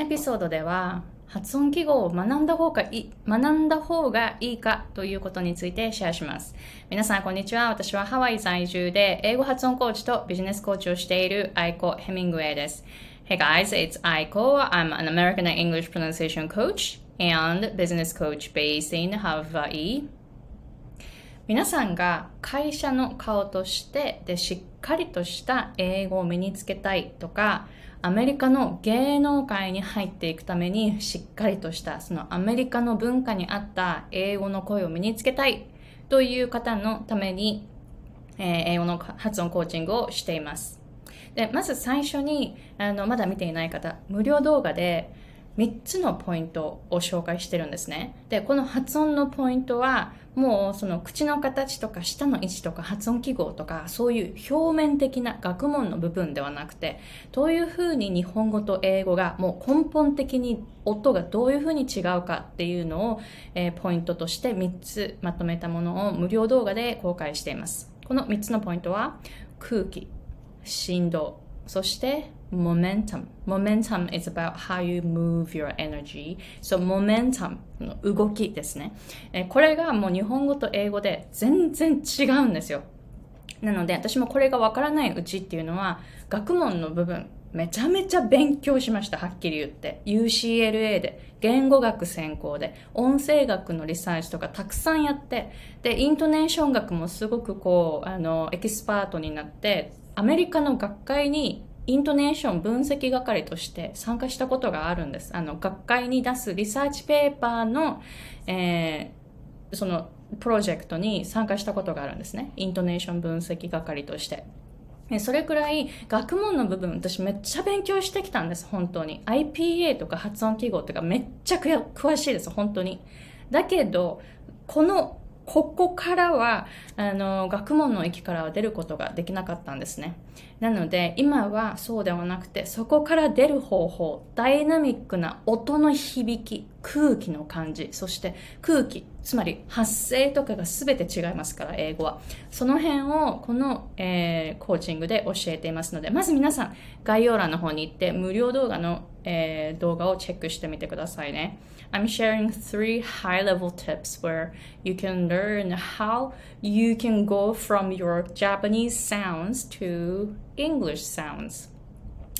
エピソードでは発音記号を学んだ方がいい、学んだ方がいいかということについてシェアします。皆さん、こんにちは。私はハワイ在住で英語発音コーチとビジネスコーチをしているアイコ・ヘミングウェイです。Hey guys, it's Aiko. I'm an American English pronunciation coach and business coach based in Hawaii. 皆さんが会社の顔としてでしっかりとした英語を身につけたいとかアメリカの芸能界に入っていくためにしっかりとしたそのアメリカの文化に合った英語の声を身につけたいという方のために、えー、英語の発音コーチングをしています。でまず最初にあのまだ見ていない方無料動画で3つのポイントを紹介してるんですね。で、この発音のポイントは、もうその口の形とか舌の位置とか発音記号とかそういう表面的な学問の部分ではなくてどういうふうに日本語と英語がもう根本的に音がどういうふうに違うかっていうのを、えー、ポイントとして3つまとめたものを無料動画で公開しています。この3つのポイントは空気、振動、そして momentum. Momentum is about how you move your energy. So momentum の動きですね。これがもう日本語と英語で全然違うんですよ。なので私もこれがわからないうちっていうのは学問の部分めちゃめちゃ勉強しました。はっきり言って。UCLA で、言語学専攻で、音声学のリサーチとかたくさんやって、で、イントネーション学もすごくこう、あの、エキスパートになって、アメリカの学会にイントネーション分析係として参加したことがあるんです。あの、学会に出すリサーチペーパーの、えー、その、プロジェクトに参加したことがあるんですね。イントネーション分析係として。それくらい学問の部分私めっちゃ勉強してきたんです、本当に。IPA とか発音記号とかめっちゃ詳しいです、本当に。だけど、このここからは、あの、学問の域からは出ることができなかったんですね。なので、今はそうではなくて、そこから出る方法、ダイナミックな音の響き、空気の感じ、そして空気、つまり発声とかが全て違いますから、英語は。その辺をこの、えー、コーチングで教えていますので、まず皆さん、概要欄の方に行って無料動画の、えー、動画をチェックしてみてくださいね。I'm sharing three high level tips where you can learn how you can go from your Japanese sounds to English sounds.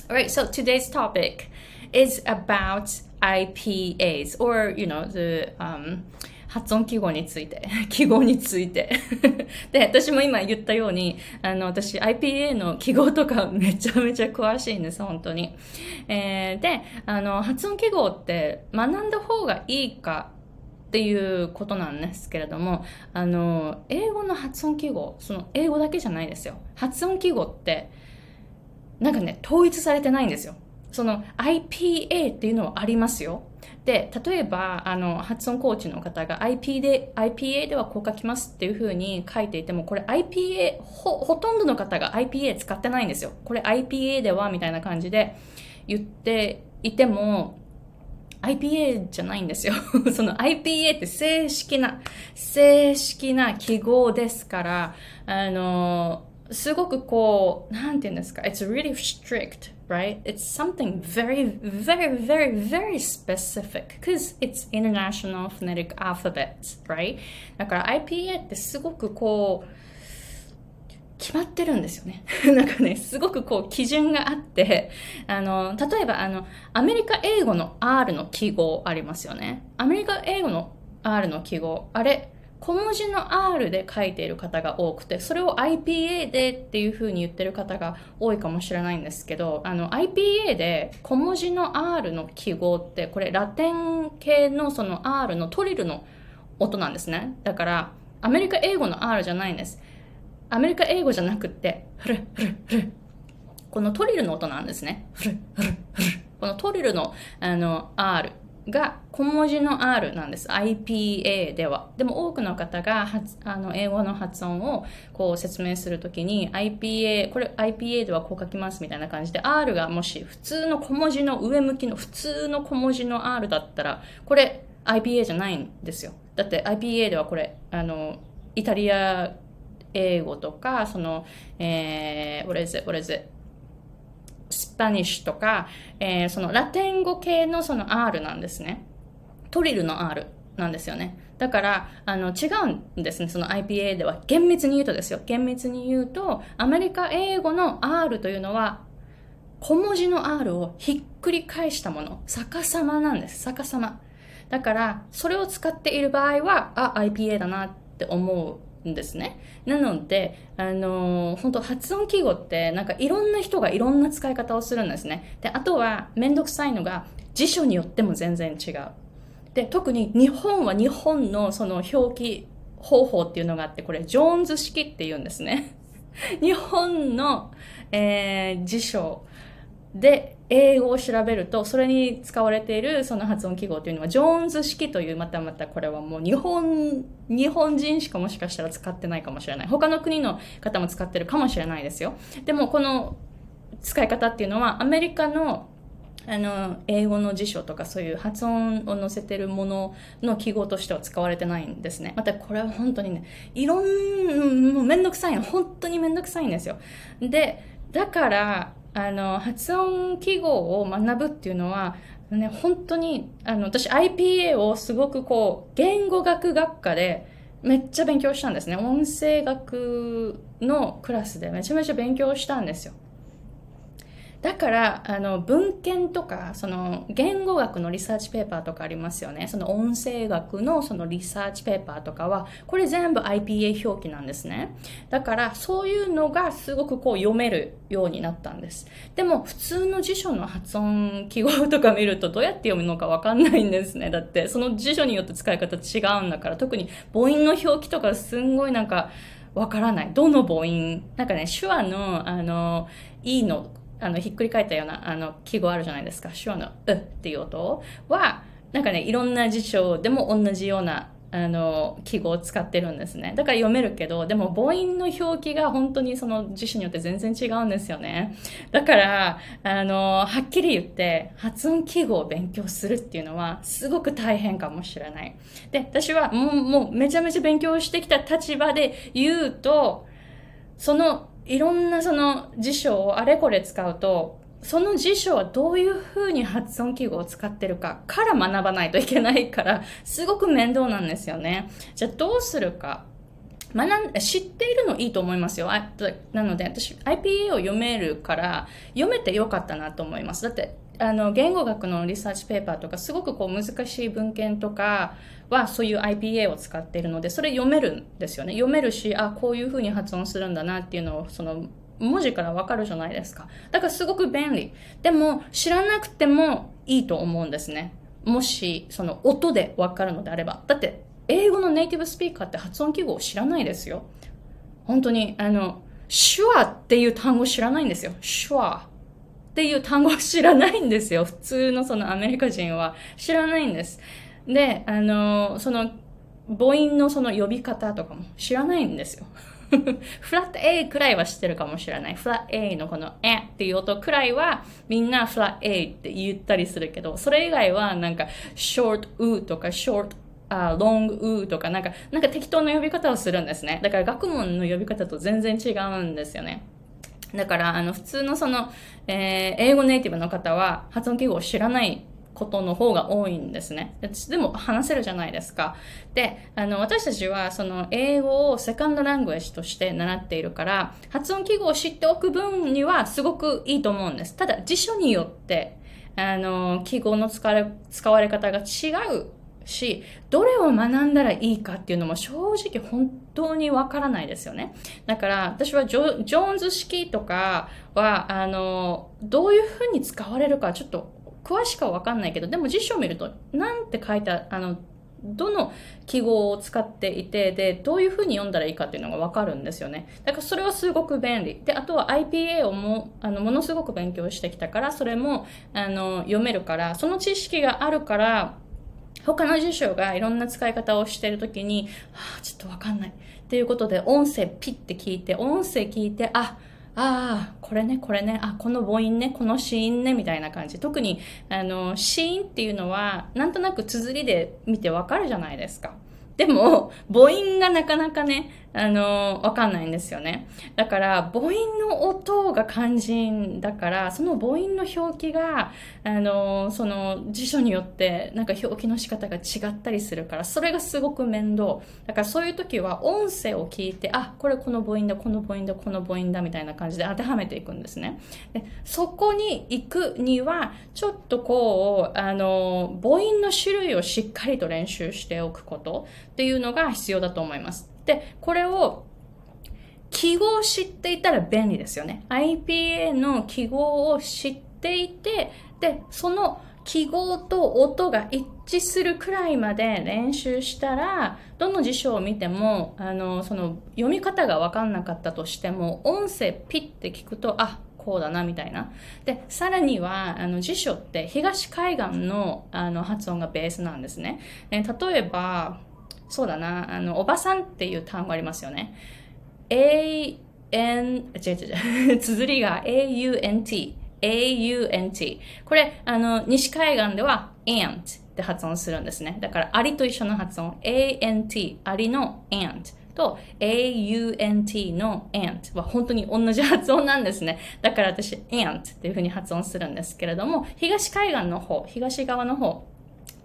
Alright, so today's topic is about IPAs or, you know, the um, 発音記号について、記号について。で、私も今言ったように、あの、私 IPA の記号とか めちゃめちゃ詳しいんです、本当に。えー、で、あの、発音記号って学んだ方がいいかっていうことなんですけれども、あの、英語の発音記号、その英語だけじゃないですよ。発音記号って、なんかね、統一されてないんですよ。その IPA っていうのはありますよ。で、例えば、あの、発音コーチの方が IP で、IPA ではこう書きますっていうふうに書いていても、これ IPA、ほ、ほとんどの方が IPA 使ってないんですよ。これ IPA ではみたいな感じで言っていても、IPA じゃないんですよ。その IPA って正式な、正式な記号ですから、あの、すごくこう、なんて言うんですか、it's really strict, right? It's something very, very, very, very specific because it's international phonetic alphabet, right? だから IPA ってすごくこう、決まってるんですよね。なんかね、すごくこう基準があって、あの、例えばあの、アメリカ英語の R の記号ありますよね。アメリカ英語の R の記号、あれ、小文字の R で書いている方が多くて、それを IPA でっていう風に言ってる方が多いかもしれないんですけど、あの IPA で小文字の R の記号って、これラテン系のその R のトリルの音なんですね。だから、アメリカ英語の R じゃないんです。アメリカ英語じゃなくって、フルフルフル。このトリルの音なんですね。フルフルフル。このトリルのあの R が小文字の R なんです。IPA では。でも多くの方があの英語の発音をこう説明するときに IPA、これ IPA ではこう書きますみたいな感じで R がもし普通の小文字の上向きの普通の小文字の R だったらこれ IPA じゃないんですよ。だって IPA ではこれあのイタリア英語とかその、えー、what is it, what is it? スパニッシュとか、えー、そのラテン語系のその R なんですね。トリルの R なんですよね。だから、あの、違うんですね。その IPA では。厳密に言うとですよ。厳密に言うと、アメリカ英語の R というのは、小文字の R をひっくり返したもの。逆さまなんです。逆さま。だから、それを使っている場合は、あ、IPA だなって思うんですね。なので、あのー、本当発音記号ってなんかいろんな人がいろんな使い方をするんですね。で、あとはめんどくさいのが辞書によっても全然違う。で、特に日本は日本のその表記方法っていうのがあって、これジョーンズ式って言うんですね。日本の、えー、辞書で英語を調べると、それに使われているその発音記号というのは、ジョーンズ式という、またまたこれはもう日本、日本人しかもしかしたら使ってないかもしれない。他の国の方も使ってるかもしれないですよ。でもこの使い方っていうのは、アメリカのあの、英語の辞書とかそういう発音を載せてるものの記号としては使われてないんですね。またこれは本当にね、いろん、もうめんどくさいの。本当にめんどくさいんですよ。で、だから、あの、発音記号を学ぶっていうのは、ね、本当に、あの、私 IPA をすごくこう、言語学学科でめっちゃ勉強したんですね。音声学のクラスでめちゃめちゃ勉強したんですよ。だから、あの、文献とか、その、言語学のリサーチペーパーとかありますよね。その音声学のそのリサーチペーパーとかは、これ全部 IPA 表記なんですね。だから、そういうのがすごくこう読めるようになったんです。でも、普通の辞書の発音記号とか見ると、どうやって読むのかわかんないんですね。だって、その辞書によって使い方違うんだから、特に母音の表記とかすんごいなんか、わからない。どの母音？なんかね、手話の、あの、E のあの、ひっくり返ったような、あの、記号あるじゃないですか。手話の、うっていう音は、なんかね、いろんな辞書でも同じような、あの、記号を使ってるんですね。だから読めるけど、でも母音の表記が本当にその辞書によって全然違うんですよね。だから、あの、はっきり言って、発音記号を勉強するっていうのは、すごく大変かもしれない。で、私はもう、もうめちゃめちゃ勉強してきた立場で言うと、そのいろんなその辞書をあれこれ使うと、その辞書はどういうふうに発音記号を使ってるかから学ばないといけないから、すごく面倒なんですよね。じゃあどうするか。学ん、知っているのいいと思いますよ。あなので、私、IPA を読めるから、読めてよかったなと思います。だって、あの、言語学のリサーチペーパーとか、すごくこう難しい文献とかは、そういう IPA を使っているので、それ読めるんですよね。読めるし、あ、こういうふうに発音するんだなっていうのを、その、文字からわかるじゃないですか。だからすごく便利。でも、知らなくてもいいと思うんですね。もし、その音でわかるのであれば。だって、英語のネイティブスピーカーって発音記号を知らないですよ。本当に、あの、手話っていう単語知らないんですよ。手話。っていう単語を知らないんですよ。普通のそのアメリカ人は知らないんです。で、あの、その母音のその呼び方とかも知らないんですよ。フラット A くらいは知ってるかもしれない。フラット A のこのえっていう音くらいはみんなフラット A って言ったりするけど、それ以外はなんか short u とか short あ、ロングウーとかなんか、なんか適当な呼び方をするんですね。だから学問の呼び方と全然違うんですよね。だから、あの、普通のその、えー、英語ネイティブの方は発音記号を知らないことの方が多いんですね。でも話せるじゃないですか。で、あの、私たちはその英語をセカンドラングエッジとして習っているから、発音記号を知っておく分にはすごくいいと思うんです。ただ、辞書によって、あの、記号の使われ、使われ方が違うし、どれを学んだらいいかっていうのも正直本当にわからないですよね。だから私はジョジョーンズ式とかは、あの、どういうふうに使われるかちょっと詳しくはわかんないけど、でも辞書を見ると、なんて書いた、あの、どの記号を使っていて、で、どういうふうに読んだらいいかっていうのがわかるんですよね。だからそれはすごく便利。で、あとは IPA をも、あの、ものすごく勉強してきたから、それも、あの、読めるから、その知識があるから、他の辞書がいろんな使い方をしてるときに、はあ、ちょっとわかんない。っていうことで、音声ピッて聞いて、音声聞いて、あ、ああ、これね、これね、あ、この母音ね、この子音ね、みたいな感じ。特に、あの、子音っていうのは、なんとなく綴りで見てわかるじゃないですか。でも、母音がなかなかね、あの、わかんないんですよね。だから、母音の音が肝心だから、その母音の表記が、あの、その辞書によって、なんか表記の仕方が違ったりするから、それがすごく面倒。だからそういう時は音声を聞いて、あ、これこの母音だ、この母音だ、この母音だ、みたいな感じで当てはめていくんですね。でそこに行くには、ちょっとこう、あの、母音の種類をしっかりと練習しておくことっていうのが必要だと思います。で、これを記号を知っていたら便利ですよね。IPA の記号を知っていて、で、その記号と音が一致するくらいまで練習したら、どの辞書を見ても、あの、その読み方がわかんなかったとしても、音声ピッて聞くと、あ、こうだなみたいな。で、さらには、あの辞書って東海岸のあの発音がベースなんですね。え例えば、そうだな、あの、おばさんっていう単語ありますよね。a, n, 違う違う違う、綴りが a-u-n-t。a-u-n-t。これ、あの、西海岸では ant って発音するんですね。だから、アリと一緒の発音。a-n-t、アリの ant。と aunt の ant は本当に同じ発音なんですね。だから私 ant っていう風に発音するんですけれども、東海岸の方、東側の方、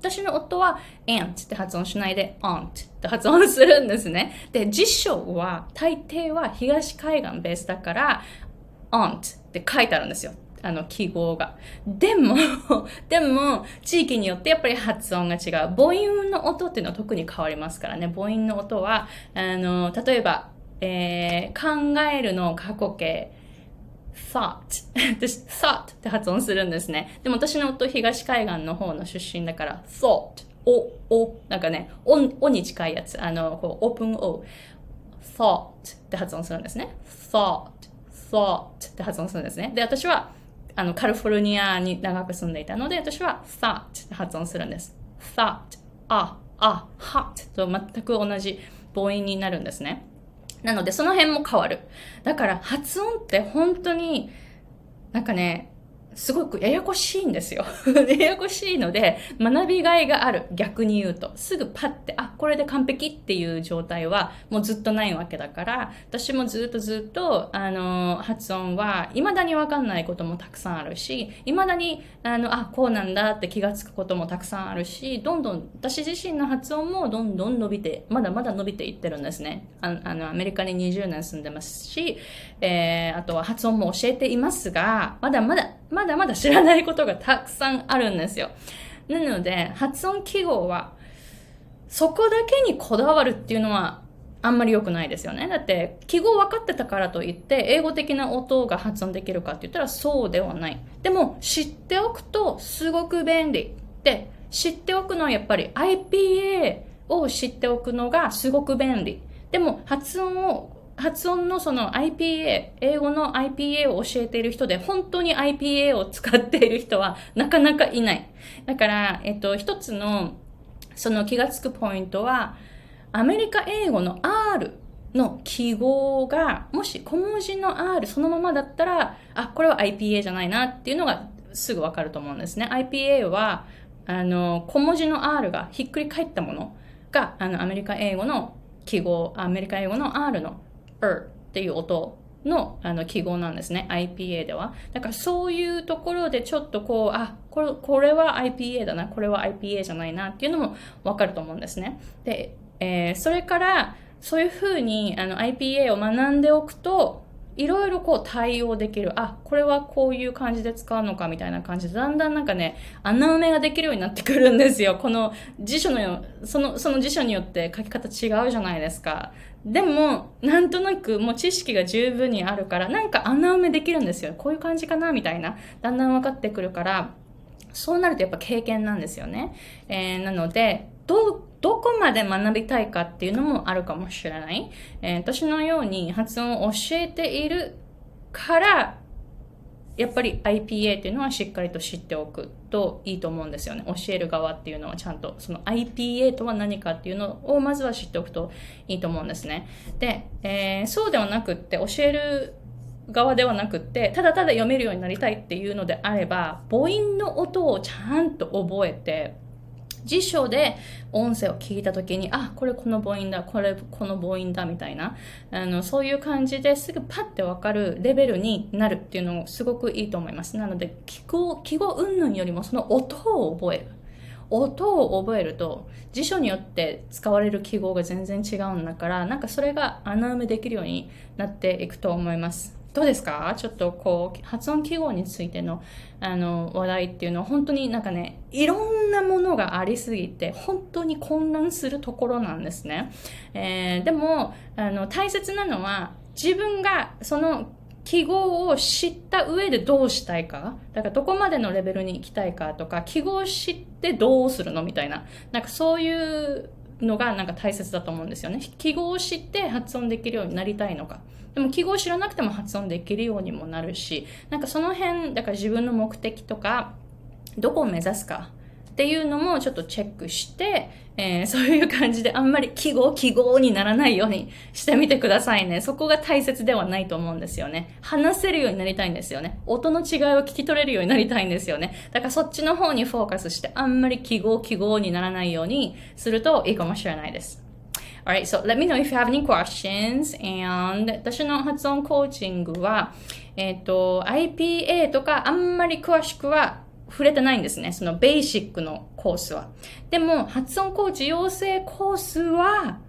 私の夫は ant って発音しないで aunt って発音するんですね。で、辞書は大抵は東海岸ベースだから aunt って書いてあるんですよ。あの記号が。でも、でも、地域によってやっぱり発音が違う。母音の音っていうのは特に変わりますからね。母音の音は、あの、例えば、えー、考えるの過去形。Thought 私 thought って発音するんですね。でも私の夫東海岸の方の出身だから thought お、お、なんかね、お、おに近いやつ。あの、こう、オープン O。thought って発音するんですね。thought, thought って発音するんですね。で、私は、あの、カリフォルニアに長く住んでいたので、私は thought って発音するんです。thought, あ、あ、hot と全く同じ母音になるんですね。なのでその辺も変わる。だから発音って本当になんかね、すごくややこしいんですよ。ややこしいので、学びがいがある。逆に言うと。すぐパッて、あ、これで完璧っていう状態はもうずっとないわけだから、私もずっとずっと、あの、発音は未だにわかんないこともたくさんあるし、未だに、あの、あ、こうなんだって気がつくこともたくさんあるし、どんどん、私自身の発音もどんどん伸びて、まだまだ伸びていってるんですね。ああの、アメリカに20年住んでますし、えー、あとは発音も教えていますが、まだまだ、まだまだ知らないことがたくさんあるんですよ。なので、発音記号は、そこだけにこだわるっていうのは、あんまり良くないですよね。だって、記号分かってたからといって、英語的な音が発音できるかって言ったらそうではない。でも、知っておくとすごく便利。で、知っておくのはやっぱり IPA を知っておくのがすごく便利。でも、発音を発音のその IPA、英語の IPA を教えている人で、本当に IPA を使っている人はなかなかいない。だから、えっと、一つの、その気がつくポイントは、アメリカ英語の R の記号が、もし小文字の R そのままだったら、あ、これは IPA じゃないなっていうのがすぐわかると思うんですね。IPA は、あの、小文字の R がひっくり返ったものが、あの、アメリカ英語の記号、アメリカ英語の R の er っていう音のあの記号なんですね。IPA では。だからそういうところでちょっとこう、あ、これこれは IPA だな、これは IPA じゃないなっていうのもわかると思うんですね。で、えー、それから、そういうふうにあの IPA を学んでおくと、いろいろこう対応できる。あ、これはこういう感じで使うのかみたいな感じで、だんだんなんかね、穴埋めができるようになってくるんですよ。この辞書の、その、その辞書によって書き方違うじゃないですか。でも、なんとなくもう知識が十分にあるから、なんか穴埋めできるんですよ。こういう感じかなみたいな。だんだん分かってくるから、そうなるとやっぱ経験なんですよね。えー、なので、ど、どこまで学びたいかっていうのもあるかもしれない。えー、私のように発音を教えているから、やっぱり IPA っていうのはしっかりと知っておくといいと思うんですよね。教える側っていうのはちゃんと、その IPA とは何かっていうのをまずは知っておくといいと思うんですね。で、えー、そうではなくって教える側ではなくって、ただただ読めるようになりたいっていうのであれば、母音の音をちゃんと覚えて、辞書で音声を聞いた時に、あ、これこの母音だ、これこの母音だみたいな、あの、そういう感じですぐパッてわかるレベルになるっていうのもすごくいいと思います。なので、記号、記号云々よりもその音を覚える。音を覚えると辞書によって使われる記号が全然違うんだからなんかそれが穴埋めできるようになっていくと思いますどうですか？ちょっとこう、発音記号についての、あの、話題っていうのは本当になんかね、いろんなものがありすぎて、本当に混乱するところなんですね。えー、でも、あの、大切なのは、自分がその記号を知った上でどうしたいか。だからどこまでのレベルに行きたいかとか、記号を知ってどうするのみたいな。なんかそういうのがなんか大切だと思うんですよね。記号を知って発音できるようになりたいのか。でも記号を知らなくても発音できるようにもなるし、なんかその辺、だから自分の目的とか、どこを目指すかっていうのもちょっとチェックして、えー、そういう感じであんまり記号記号にならないようにしてみてくださいね。そこが大切ではないと思うんですよね。話せるようになりたいんですよね。音の違いを聞き取れるようになりたいんですよね。だからそっちの方にフォーカスしてあんまり記号記号にならないようにするといいかもしれないです。Alright, so let me know if you have any questions. And 私の発音コーチングは、えっ、ー、と、IPA とかあんまり詳しくは触れてないんですね。そのベーシックのコースは。でも、発音コーチ養成コースは、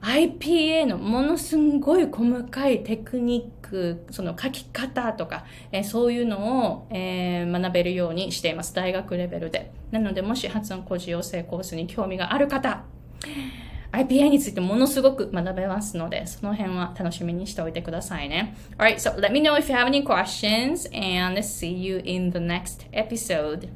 IPA のものすごい細かいテクニック、その書き方とか、え、そういうのを、えー、学べるようにしています。大学レベルで。なので、もし発音コーチ養成コースに興味がある方、IPA についてものすごく学べますので、その辺は楽しみにしておいてくださいね。Alright, so let me know if you have any questions and see you in the next episode.